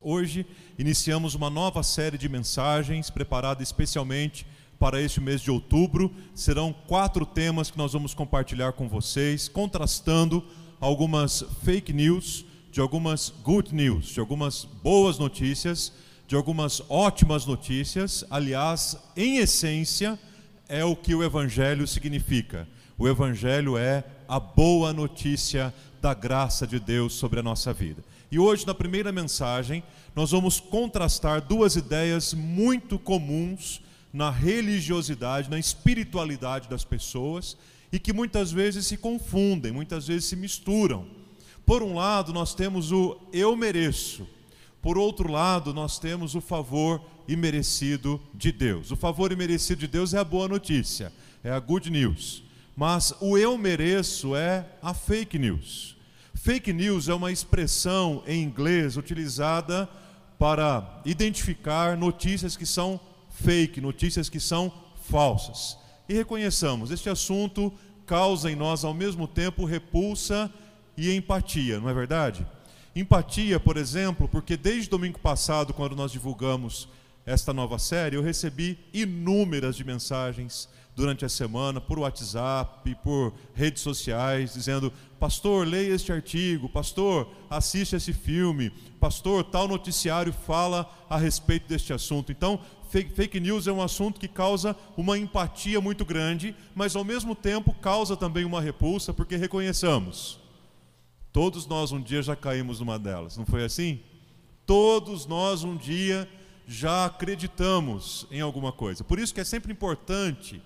Hoje iniciamos uma nova série de mensagens preparada especialmente para este mês de outubro. Serão quatro temas que nós vamos compartilhar com vocês, contrastando algumas fake news, de algumas good news, de algumas boas notícias, de algumas ótimas notícias. Aliás, em essência, é o que o Evangelho significa. O Evangelho é a boa notícia da graça de Deus sobre a nossa vida. E hoje, na primeira mensagem, nós vamos contrastar duas ideias muito comuns na religiosidade, na espiritualidade das pessoas e que muitas vezes se confundem, muitas vezes se misturam. Por um lado, nós temos o eu mereço. Por outro lado, nós temos o favor imerecido de Deus. O favor imerecido de Deus é a boa notícia, é a good news. Mas o eu mereço é a fake news. Fake news é uma expressão em inglês utilizada para identificar notícias que são fake, notícias que são falsas. E reconheçamos, este assunto causa em nós ao mesmo tempo repulsa e empatia, não é verdade? Empatia, por exemplo, porque desde domingo passado, quando nós divulgamos esta nova série, eu recebi inúmeras de mensagens durante a semana, por WhatsApp, por redes sociais, dizendo: Pastor, leia este artigo, Pastor, assiste esse filme, Pastor, tal noticiário fala a respeito deste assunto. Então, fake news é um assunto que causa uma empatia muito grande, mas ao mesmo tempo causa também uma repulsa, porque reconheçamos, todos nós um dia já caímos numa delas, não foi assim? Todos nós um dia já acreditamos em alguma coisa. Por isso que é sempre importante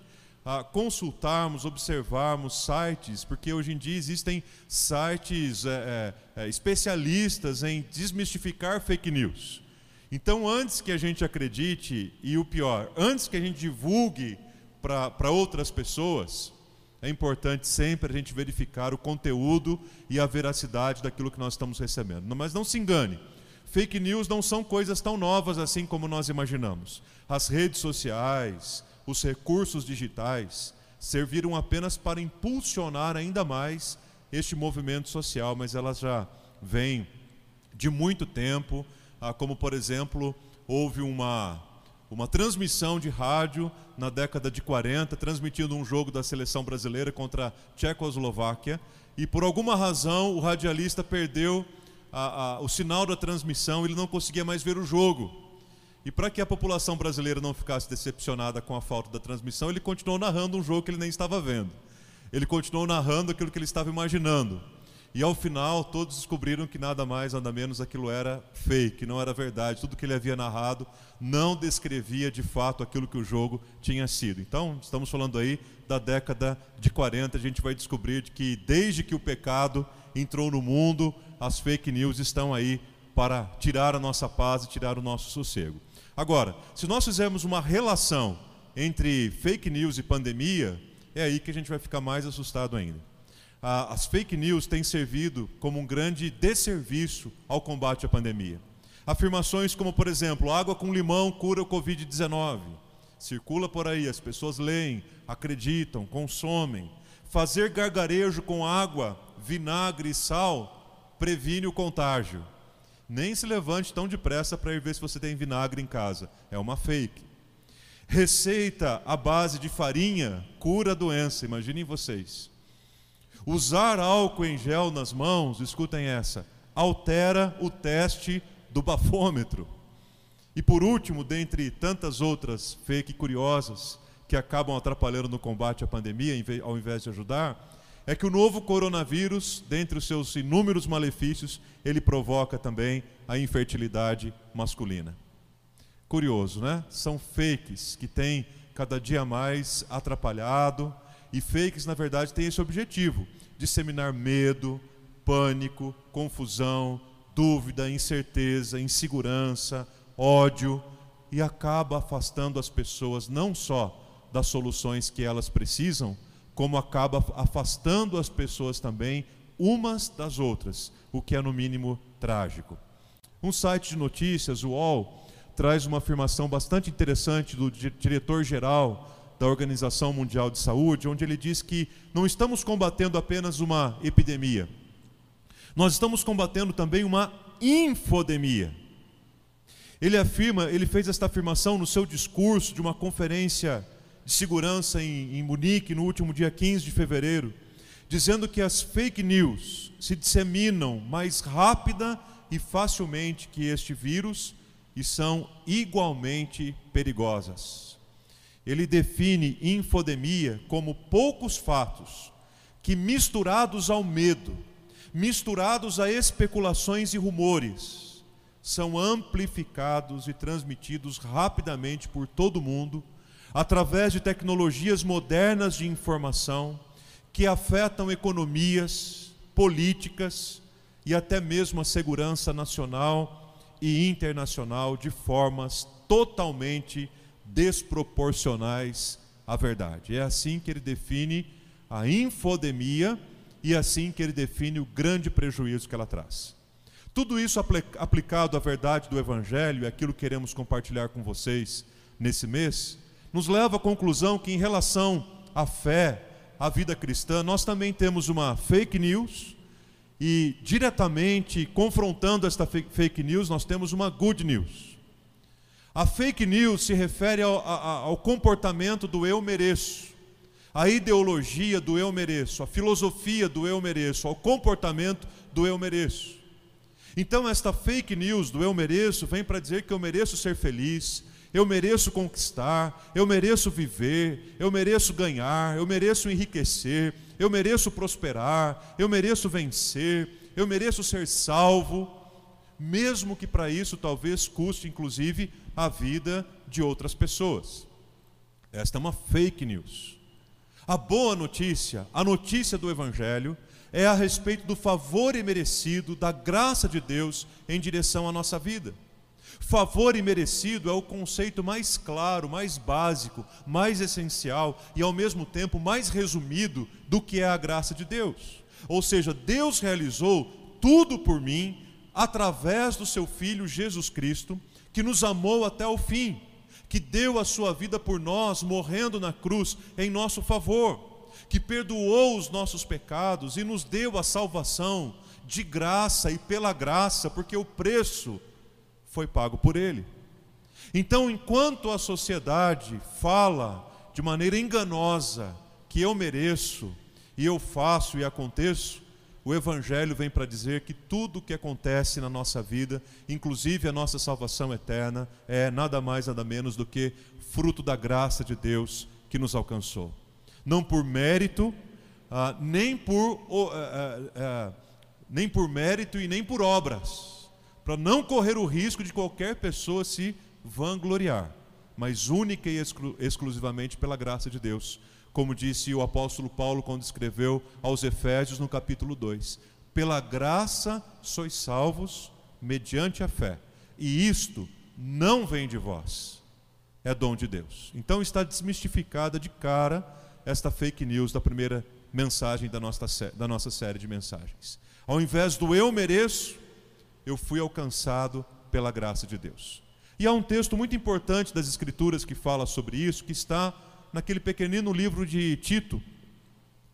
a consultarmos, observarmos sites, porque hoje em dia existem sites é, é, é, especialistas em desmistificar fake news. Então, antes que a gente acredite, e o pior, antes que a gente divulgue para outras pessoas, é importante sempre a gente verificar o conteúdo e a veracidade daquilo que nós estamos recebendo. Mas não se engane, fake news não são coisas tão novas assim como nós imaginamos. As redes sociais, os recursos digitais serviram apenas para impulsionar ainda mais este movimento social, mas elas já vêm de muito tempo, ah, como por exemplo, houve uma uma transmissão de rádio na década de 40, transmitindo um jogo da seleção brasileira contra a Tchecoslováquia, e por alguma razão o radialista perdeu a, a, o sinal da transmissão, ele não conseguia mais ver o jogo. E para que a população brasileira não ficasse decepcionada com a falta da transmissão, ele continuou narrando um jogo que ele nem estava vendo. Ele continuou narrando aquilo que ele estava imaginando. E ao final, todos descobriram que nada mais, nada menos aquilo era fake, não era verdade. Tudo que ele havia narrado não descrevia de fato aquilo que o jogo tinha sido. Então, estamos falando aí da década de 40, a gente vai descobrir que desde que o pecado entrou no mundo, as fake news estão aí para tirar a nossa paz e tirar o nosso sossego. Agora, se nós fizermos uma relação entre fake news e pandemia, é aí que a gente vai ficar mais assustado ainda. As fake news têm servido como um grande desserviço ao combate à pandemia. Afirmações como, por exemplo, água com limão cura o Covid-19. Circula por aí, as pessoas leem, acreditam, consomem. Fazer gargarejo com água, vinagre e sal previne o contágio. Nem se levante tão depressa para ir ver se você tem vinagre em casa. É uma fake. Receita à base de farinha cura a doença, imaginem vocês. Usar álcool em gel nas mãos, escutem essa, altera o teste do bafômetro. E por último, dentre tantas outras fake curiosas que acabam atrapalhando no combate à pandemia, ao invés de ajudar, é que o novo coronavírus, dentre os seus inúmeros malefícios, ele provoca também a infertilidade masculina. Curioso, né? São fakes que têm cada dia mais atrapalhado, e fakes, na verdade, têm esse objetivo: disseminar medo, pânico, confusão, dúvida, incerteza, insegurança, ódio, e acaba afastando as pessoas não só das soluções que elas precisam, como acaba afastando as pessoas também umas das outras, o que é no mínimo trágico. Um site de notícias, o UOL, traz uma afirmação bastante interessante do diretor-geral da Organização Mundial de Saúde, onde ele diz que não estamos combatendo apenas uma epidemia, nós estamos combatendo também uma infodemia. Ele afirma, ele fez esta afirmação no seu discurso de uma conferência de segurança em, em Munique no último dia 15 de fevereiro, dizendo que as fake news se disseminam mais rápida e facilmente que este vírus e são igualmente perigosas. Ele define infodemia como poucos fatos que, misturados ao medo, misturados a especulações e rumores, são amplificados e transmitidos rapidamente por todo mundo, através de tecnologias modernas de informação que afetam economias, políticas e até mesmo a segurança nacional e internacional de formas totalmente desproporcionais à verdade. É assim que ele define a infodemia e é assim que ele define o grande prejuízo que ela traz. Tudo isso aplicado à verdade do Evangelho, e aquilo que queremos compartilhar com vocês nesse mês, nos leva à conclusão que, em relação à fé, à vida cristã, nós também temos uma fake news, e diretamente confrontando esta fake news, nós temos uma good news. A fake news se refere ao, ao comportamento do eu mereço, a ideologia do eu mereço, a filosofia do eu mereço, ao comportamento do eu mereço. Então, esta fake news do eu mereço vem para dizer que eu mereço ser feliz, eu mereço conquistar, eu mereço viver, eu mereço ganhar, eu mereço enriquecer, eu mereço prosperar, eu mereço vencer, eu mereço ser salvo, mesmo que para isso talvez custe inclusive a vida de outras pessoas. Esta é uma fake news. A boa notícia, a notícia do Evangelho, é a respeito do favor imerecido, da graça de Deus em direção à nossa vida. Favor imerecido é o conceito mais claro, mais básico, mais essencial e ao mesmo tempo mais resumido do que é a graça de Deus. Ou seja, Deus realizou tudo por mim através do seu filho Jesus Cristo que nos amou até o fim, que deu a sua vida por nós, morrendo na cruz em nosso favor, que perdoou os nossos pecados e nos deu a salvação de graça e pela graça, porque o preço foi pago por ele. Então, enquanto a sociedade fala de maneira enganosa que eu mereço e eu faço e aconteço, o Evangelho vem para dizer que tudo o que acontece na nossa vida, inclusive a nossa salvação eterna, é nada mais, nada menos do que fruto da graça de Deus que nos alcançou. Não por mérito, ah, nem, por, ah, ah, nem por mérito e nem por obras, para não correr o risco de qualquer pessoa se vangloriar, mas única e exclu exclusivamente pela graça de Deus como disse o apóstolo Paulo quando escreveu aos Efésios no capítulo 2: Pela graça sois salvos mediante a fé, e isto não vem de vós, é dom de Deus. Então está desmistificada de cara esta fake news da primeira mensagem da nossa, da nossa série de mensagens. Ao invés do eu mereço, eu fui alcançado pela graça de Deus. E há um texto muito importante das Escrituras que fala sobre isso, que está naquele pequenino livro de Tito,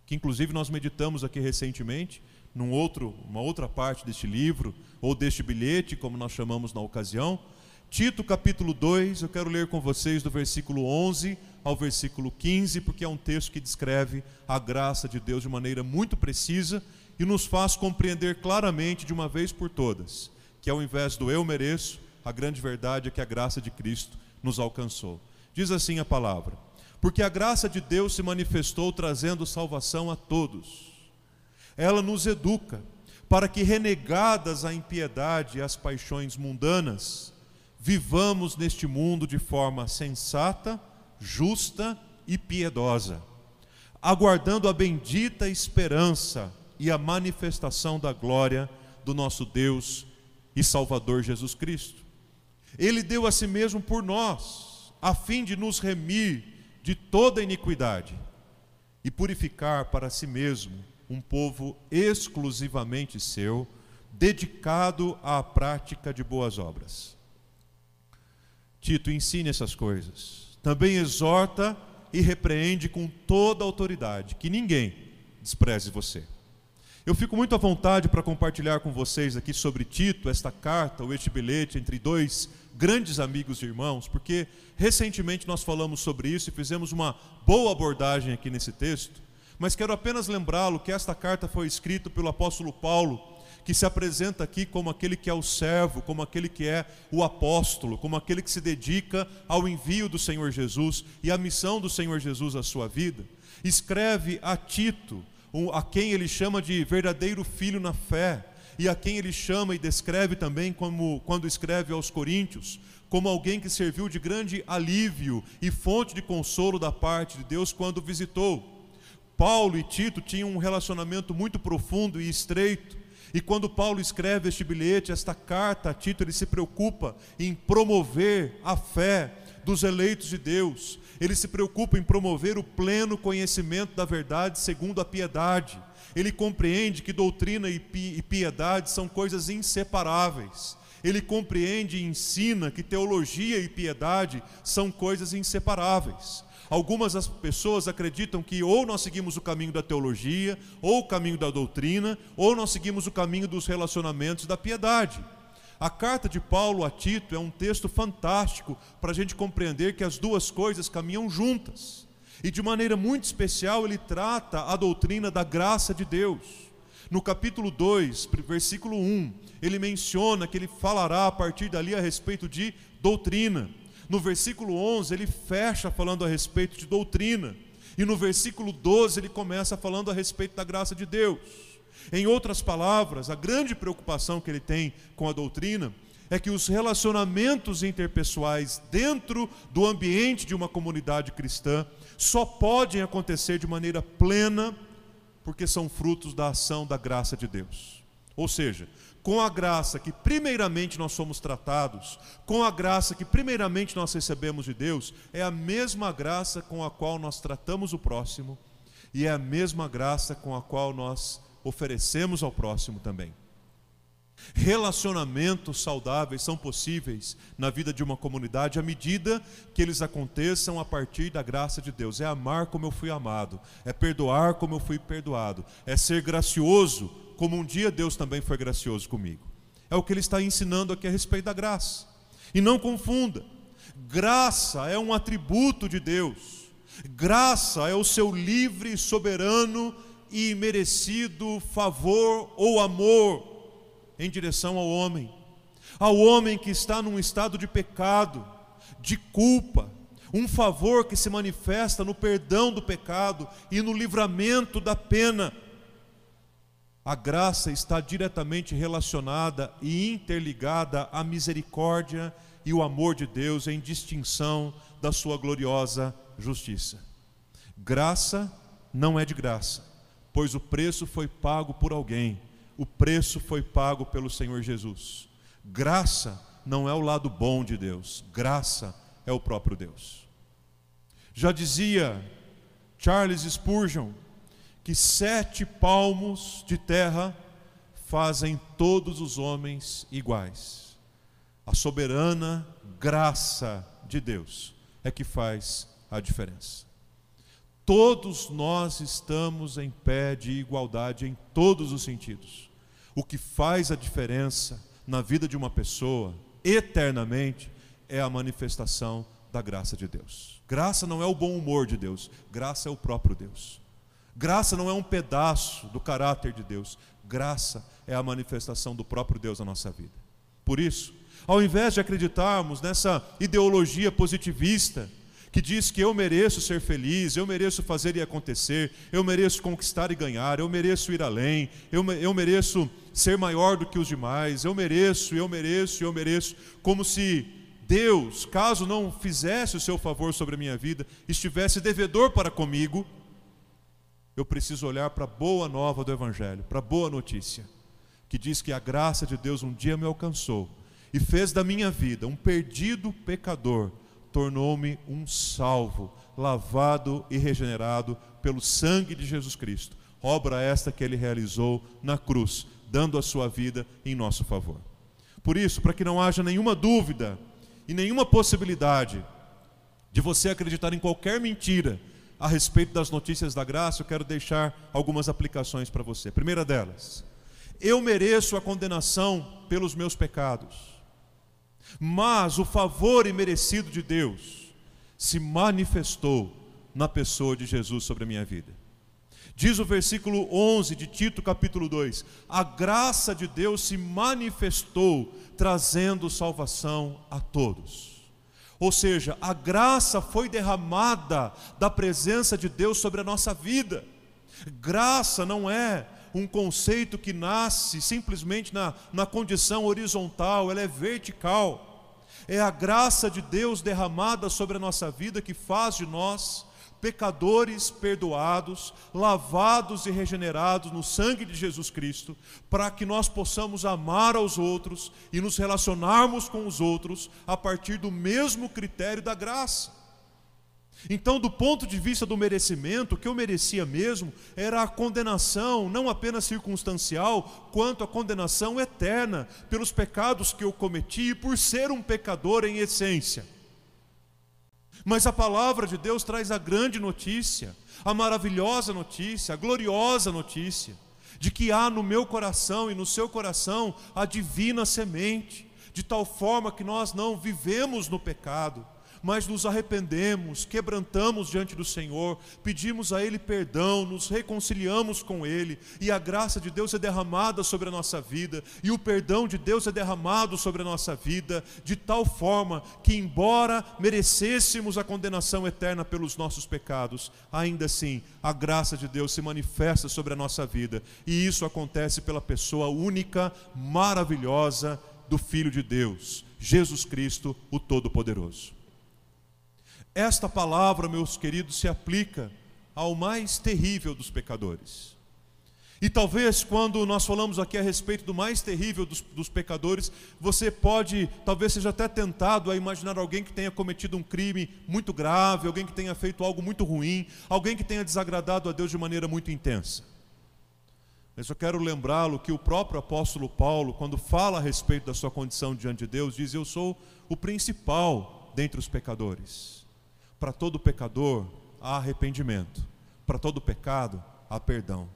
que inclusive nós meditamos aqui recentemente, num outro, uma outra parte deste livro, ou deste bilhete, como nós chamamos na ocasião. Tito capítulo 2, eu quero ler com vocês do versículo 11 ao versículo 15, porque é um texto que descreve a graça de Deus de maneira muito precisa e nos faz compreender claramente de uma vez por todas que ao invés do eu mereço, a grande verdade é que a graça de Cristo nos alcançou. Diz assim a palavra: porque a graça de Deus se manifestou trazendo salvação a todos. Ela nos educa para que, renegadas a impiedade e as paixões mundanas, vivamos neste mundo de forma sensata, justa e piedosa, aguardando a bendita esperança e a manifestação da glória do nosso Deus e Salvador Jesus Cristo. Ele deu a si mesmo por nós, a fim de nos remir de toda iniquidade e purificar para si mesmo um povo exclusivamente seu, dedicado à prática de boas obras. Tito ensine essas coisas. Também exorta e repreende com toda autoridade, que ninguém despreze você. Eu fico muito à vontade para compartilhar com vocês aqui sobre Tito, esta carta ou este bilhete entre dois grandes amigos e irmãos, porque recentemente nós falamos sobre isso e fizemos uma boa abordagem aqui nesse texto, mas quero apenas lembrá-lo que esta carta foi escrita pelo apóstolo Paulo, que se apresenta aqui como aquele que é o servo, como aquele que é o apóstolo, como aquele que se dedica ao envio do Senhor Jesus e à missão do Senhor Jesus à sua vida. Escreve a Tito, a quem ele chama de verdadeiro filho na fé, e a quem ele chama e descreve também como quando escreve aos Coríntios, como alguém que serviu de grande alívio e fonte de consolo da parte de Deus quando visitou. Paulo e Tito tinham um relacionamento muito profundo e estreito. E quando Paulo escreve este bilhete, esta carta a Tito, ele se preocupa em promover a fé dos eleitos de Deus. Ele se preocupa em promover o pleno conhecimento da verdade segundo a piedade. Ele compreende que doutrina e piedade são coisas inseparáveis. Ele compreende e ensina que teologia e piedade são coisas inseparáveis. Algumas pessoas acreditam que ou nós seguimos o caminho da teologia, ou o caminho da doutrina, ou nós seguimos o caminho dos relacionamentos da piedade. A carta de Paulo a Tito é um texto fantástico para a gente compreender que as duas coisas caminham juntas. E de maneira muito especial, ele trata a doutrina da graça de Deus. No capítulo 2, versículo 1, ele menciona que ele falará a partir dali a respeito de doutrina. No versículo 11, ele fecha falando a respeito de doutrina. E no versículo 12, ele começa falando a respeito da graça de Deus. Em outras palavras, a grande preocupação que ele tem com a doutrina é que os relacionamentos interpessoais dentro do ambiente de uma comunidade cristã só podem acontecer de maneira plena porque são frutos da ação da graça de Deus. Ou seja, com a graça que primeiramente nós somos tratados, com a graça que primeiramente nós recebemos de Deus, é a mesma graça com a qual nós tratamos o próximo e é a mesma graça com a qual nós oferecemos ao próximo também. Relacionamentos saudáveis são possíveis na vida de uma comunidade à medida que eles aconteçam a partir da graça de Deus. É amar como eu fui amado, é perdoar como eu fui perdoado, é ser gracioso como um dia Deus também foi gracioso comigo. É o que ele está ensinando aqui a respeito da graça. E não confunda, graça é um atributo de Deus, graça é o seu livre, soberano e merecido favor ou amor em direção ao homem, ao homem que está num estado de pecado, de culpa, um favor que se manifesta no perdão do pecado e no livramento da pena. A graça está diretamente relacionada e interligada à misericórdia e o amor de Deus em distinção da sua gloriosa justiça. Graça não é de graça pois o preço foi pago por alguém, o preço foi pago pelo Senhor Jesus. Graça não é o lado bom de Deus, graça é o próprio Deus. Já dizia Charles Spurgeon que sete palmos de terra fazem todos os homens iguais. A soberana graça de Deus é que faz a diferença. Todos nós estamos em pé de igualdade em todos os sentidos. O que faz a diferença na vida de uma pessoa, eternamente, é a manifestação da graça de Deus. Graça não é o bom humor de Deus, graça é o próprio Deus. Graça não é um pedaço do caráter de Deus, graça é a manifestação do próprio Deus na nossa vida. Por isso, ao invés de acreditarmos nessa ideologia positivista, que diz que eu mereço ser feliz, eu mereço fazer e acontecer, eu mereço conquistar e ganhar, eu mereço ir além, eu, eu mereço ser maior do que os demais, eu mereço, eu mereço, eu mereço, como se Deus, caso não fizesse o seu favor sobre a minha vida, estivesse devedor para comigo, eu preciso olhar para a boa nova do Evangelho, para a boa notícia, que diz que a graça de Deus um dia me alcançou e fez da minha vida um perdido pecador tornou-me um salvo, lavado e regenerado pelo sangue de Jesus Cristo. Obra esta que ele realizou na cruz, dando a sua vida em nosso favor. Por isso, para que não haja nenhuma dúvida e nenhuma possibilidade de você acreditar em qualquer mentira a respeito das notícias da graça, eu quero deixar algumas aplicações para você. primeira delas, eu mereço a condenação pelos meus pecados, mas o favor imerecido de Deus se manifestou na pessoa de Jesus sobre a minha vida. Diz o versículo 11 de Tito, capítulo 2: A graça de Deus se manifestou, trazendo salvação a todos. Ou seja, a graça foi derramada da presença de Deus sobre a nossa vida. Graça não é um conceito que nasce simplesmente na, na condição horizontal, ela é vertical. É a graça de Deus derramada sobre a nossa vida que faz de nós pecadores perdoados, lavados e regenerados no sangue de Jesus Cristo, para que nós possamos amar aos outros e nos relacionarmos com os outros a partir do mesmo critério da graça. Então, do ponto de vista do merecimento, o que eu merecia mesmo era a condenação, não apenas circunstancial, quanto a condenação eterna pelos pecados que eu cometi e por ser um pecador em essência. Mas a palavra de Deus traz a grande notícia, a maravilhosa notícia, a gloriosa notícia, de que há no meu coração e no seu coração a divina semente, de tal forma que nós não vivemos no pecado, mas nos arrependemos, quebrantamos diante do Senhor, pedimos a Ele perdão, nos reconciliamos com Ele, e a graça de Deus é derramada sobre a nossa vida, e o perdão de Deus é derramado sobre a nossa vida, de tal forma que, embora merecêssemos a condenação eterna pelos nossos pecados, ainda assim a graça de Deus se manifesta sobre a nossa vida, e isso acontece pela pessoa única, maravilhosa do Filho de Deus, Jesus Cristo, o Todo-Poderoso. Esta palavra, meus queridos, se aplica ao mais terrível dos pecadores. E talvez quando nós falamos aqui a respeito do mais terrível dos, dos, pecadores, você pode, talvez seja até tentado a imaginar alguém que tenha cometido um crime muito grave, alguém que tenha feito algo muito ruim, alguém que tenha desagradado a Deus de maneira muito intensa. Mas eu quero lembrá-lo que o próprio apóstolo Paulo, quando fala a respeito da sua condição diante de Deus, diz: Eu sou o principal dentre os pecadores. Para todo pecador há arrependimento, para todo pecado há perdão.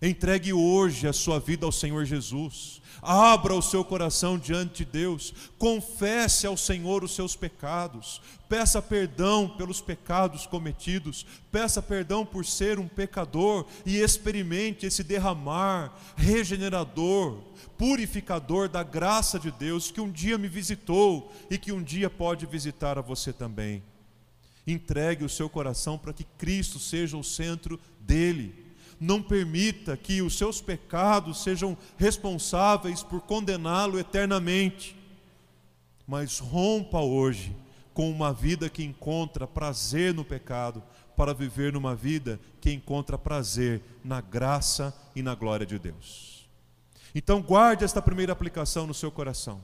Entregue hoje a sua vida ao Senhor Jesus. Abra o seu coração diante de Deus. Confesse ao Senhor os seus pecados. Peça perdão pelos pecados cometidos. Peça perdão por ser um pecador e experimente esse derramar regenerador, purificador da graça de Deus que um dia me visitou e que um dia pode visitar a você também. Entregue o seu coração para que Cristo seja o centro dele. Não permita que os seus pecados sejam responsáveis por condená-lo eternamente. Mas rompa hoje com uma vida que encontra prazer no pecado, para viver numa vida que encontra prazer na graça e na glória de Deus. Então, guarde esta primeira aplicação no seu coração.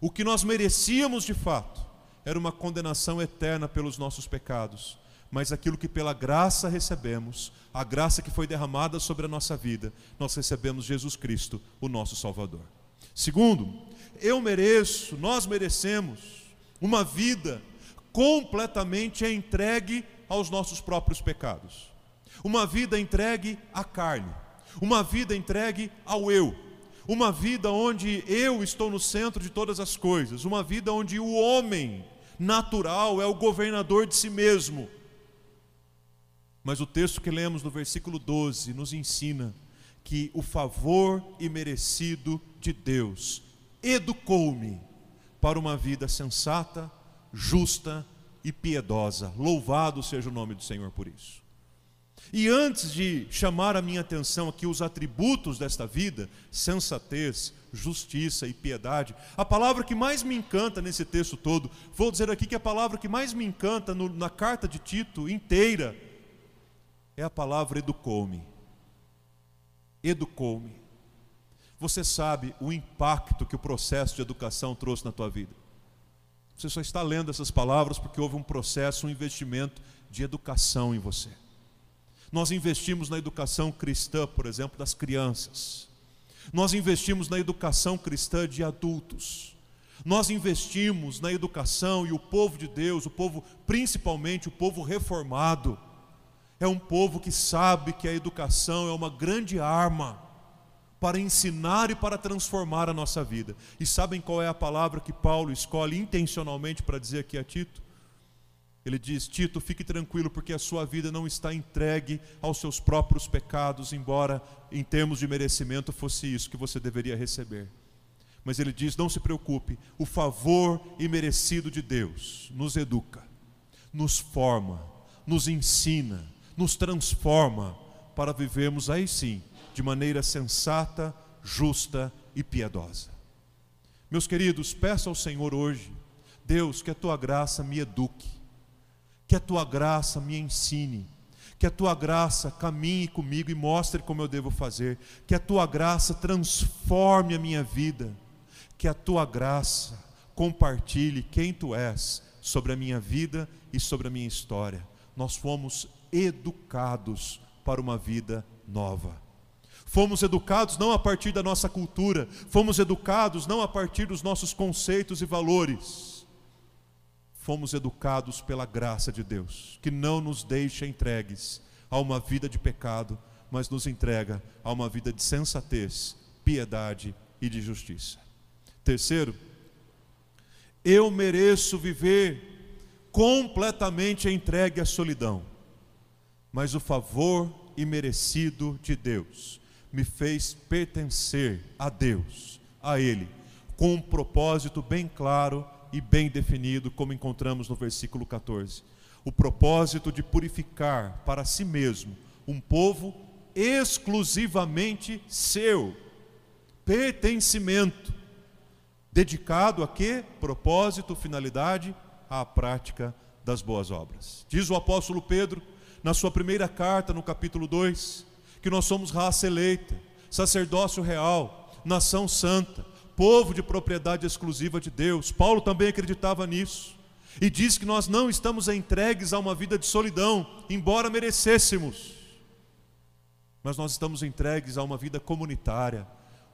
O que nós merecíamos de fato, era uma condenação eterna pelos nossos pecados, mas aquilo que pela graça recebemos, a graça que foi derramada sobre a nossa vida, nós recebemos Jesus Cristo, o nosso Salvador. Segundo, eu mereço, nós merecemos uma vida completamente entregue aos nossos próprios pecados. Uma vida entregue à carne, uma vida entregue ao eu, uma vida onde eu estou no centro de todas as coisas, uma vida onde o homem natural, é o governador de si mesmo. Mas o texto que lemos no versículo 12 nos ensina que o favor imerecido de Deus educou-me para uma vida sensata, justa e piedosa. Louvado seja o nome do Senhor por isso. E antes de chamar a minha atenção aqui os atributos desta vida, sensatez, justiça e piedade, a palavra que mais me encanta nesse texto todo, vou dizer aqui que a palavra que mais me encanta no, na carta de Tito inteira, é a palavra educou-me. Educou-me. Você sabe o impacto que o processo de educação trouxe na tua vida. Você só está lendo essas palavras porque houve um processo, um investimento de educação em você. Nós investimos na educação cristã, por exemplo, das crianças. Nós investimos na educação cristã de adultos. Nós investimos na educação e o povo de Deus, o povo, principalmente o povo reformado, É um povo que sabe que a educação é uma grande arma para ensinar e para transformar a nossa vida. E sabem qual é a palavra que Paulo escolhe intencionalmente para dizer aqui a Tito? Ele diz: Tito, fique tranquilo, porque a sua vida não está entregue aos seus próprios pecados, embora em termos de merecimento fosse isso que você deveria receber. Mas ele diz: não se preocupe, o favor imerecido de Deus nos educa, nos forma, nos ensina, nos transforma para vivermos aí sim, de maneira sensata, justa e piedosa. Meus queridos, peço ao Senhor hoje, Deus, que a tua graça me eduque, que a tua graça me ensine, que a tua graça caminhe comigo e mostre como eu devo fazer, que a tua graça transforme a minha vida que a tua graça compartilhe quem tu és sobre a minha vida e sobre a minha história. Nós fomos educados para uma vida nova. Fomos educados não a partir da nossa cultura, fomos educados não a partir dos nossos conceitos e valores. Fomos educados pela graça de Deus, que não nos deixa entregues a uma vida de pecado, mas nos entrega a uma vida de sensatez, piedade e de justiça. Terceiro, eu mereço viver completamente entregue à solidão, mas o favor imerecido de Deus me fez pertencer a Deus, a Ele, com um propósito bem claro e bem definido, como encontramos no versículo 14. O propósito de purificar para si mesmo um povo exclusivamente seu, pertencimento dedicado a quê? Propósito, finalidade? À prática das boas obras. Diz o apóstolo Pedro, na sua primeira carta, no capítulo 2, que nós somos raça eleita, sacerdócio real, nação santa, povo de propriedade exclusiva de Deus. Paulo também acreditava nisso. E diz que nós não estamos entregues a uma vida de solidão, embora merecêssemos. Mas nós estamos entregues a uma vida comunitária,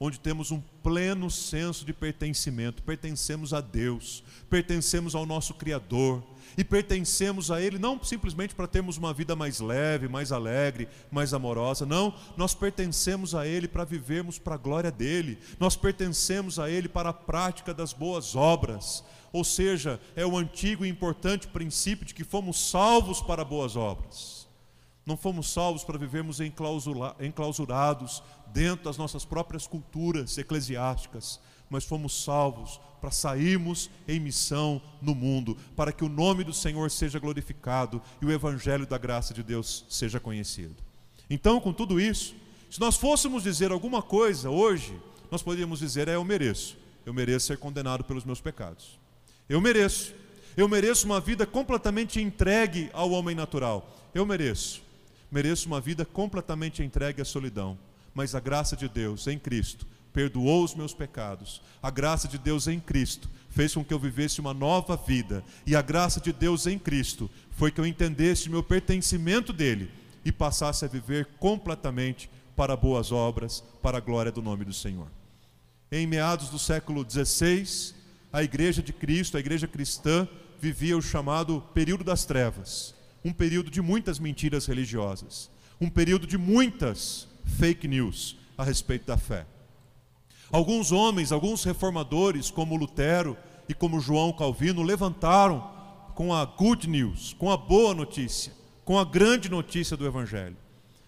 onde temos um pleno senso de pertencimento, pertencemos a Deus, pertencemos ao nosso Criador e pertencemos a Ele não simplesmente para termos uma vida mais leve, mais alegre, mais amorosa, não, nós pertencemos a Ele para vivermos para a glória dEle, nós pertencemos a Ele para a prática das boas obras, ou seja, é o antigo e importante princípio de que fomos salvos para boas obras. Não fomos salvos para vivermos enclausurados dentro das nossas próprias culturas eclesiásticas, mas fomos salvos para sairmos em missão no mundo, para que o nome do Senhor seja glorificado e o evangelho da graça de Deus seja conhecido. Então, com tudo isso, se nós fôssemos dizer alguma coisa hoje, nós poderíamos dizer: é, eu mereço, eu mereço ser condenado pelos meus pecados. Eu mereço, eu mereço uma vida completamente entregue ao homem natural. Eu mereço, mereço uma vida completamente entregue à solidão mas a graça de Deus em Cristo perdoou os meus pecados. A graça de Deus em Cristo fez com que eu vivesse uma nova vida. E a graça de Deus em Cristo foi que eu entendesse meu pertencimento dele e passasse a viver completamente para boas obras, para a glória do nome do Senhor. Em meados do século XVI, a igreja de Cristo, a igreja cristã, vivia o chamado período das trevas, um período de muitas mentiras religiosas, um período de muitas fake news a respeito da fé. Alguns homens, alguns reformadores, como Lutero e como João Calvino, levantaram com a good news, com a boa notícia, com a grande notícia do Evangelho.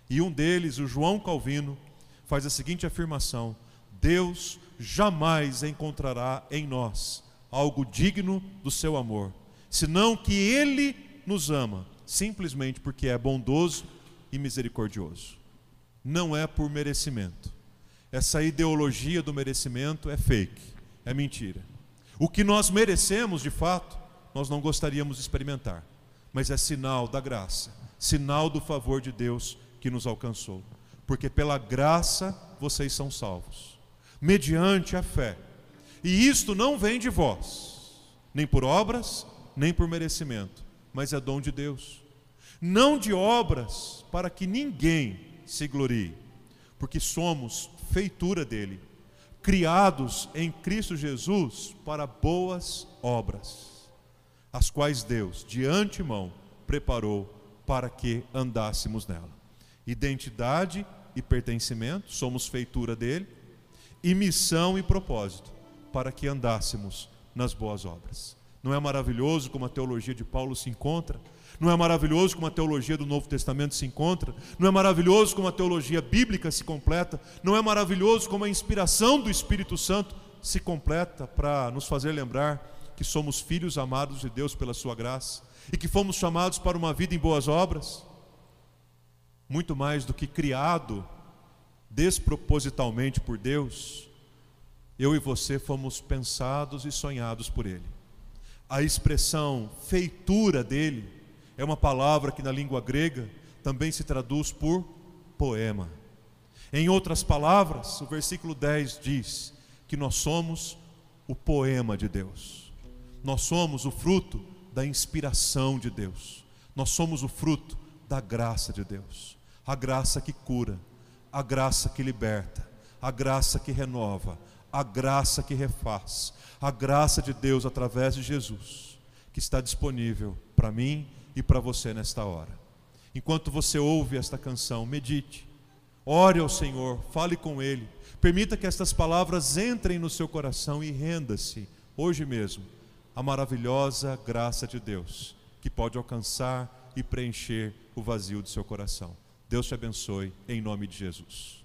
E um deles, o João Calvino, faz a seguinte afirmação: Deus jamais encontrará em nós algo digno do seu amor, senão que Ele nos ama, simplesmente porque é bondoso e misericordioso não é por merecimento. Essa ideologia do merecimento é fake, é mentira. O que nós merecemos, de fato, nós não gostaríamos de experimentar, mas é sinal da graça, sinal do favor de Deus que nos alcançou. Porque pela graça vocês são salvos, mediante a fé. E isto não vem de vós, nem por obras, nem por merecimento, mas é dom de Deus. Não de obras para que ninguém se glorie, porque somos feitura dele, criados em Cristo Jesus para boas obras, as quais Deus, de antemão, preparou para que andássemos nela. Identidade e pertencimento, somos feitura dele, e missão e propósito, para que andássemos nas boas obras. Não é maravilhoso como a teologia de Paulo se encontra? Não é maravilhoso como a teologia do Novo Testamento se encontra? Não é maravilhoso como a teologia bíblica se completa? Não é maravilhoso como a inspiração do Espírito Santo se completa para nos fazer lembrar que somos filhos amados de Deus pela Sua graça e que fomos chamados para uma vida em boas obras? Muito mais do que criado despropositalmente por Deus, eu e você fomos pensados e sonhados por Ele. A expressão feitura dele é uma palavra que na língua grega também se traduz por poema. Em outras palavras, o versículo 10 diz que nós somos o poema de Deus. Nós somos o fruto da inspiração de Deus. Nós somos o fruto da graça de Deus. A graça que cura, a graça que liberta, a graça que renova, a graça que refaz, a graça de Deus através de Jesus, que está disponível para mim e para você nesta hora. Enquanto você ouve esta canção, medite, ore ao Senhor, fale com Ele, permita que estas palavras entrem no seu coração e renda-se, hoje mesmo, a maravilhosa graça de Deus, que pode alcançar e preencher o vazio do seu coração. Deus te abençoe, em nome de Jesus.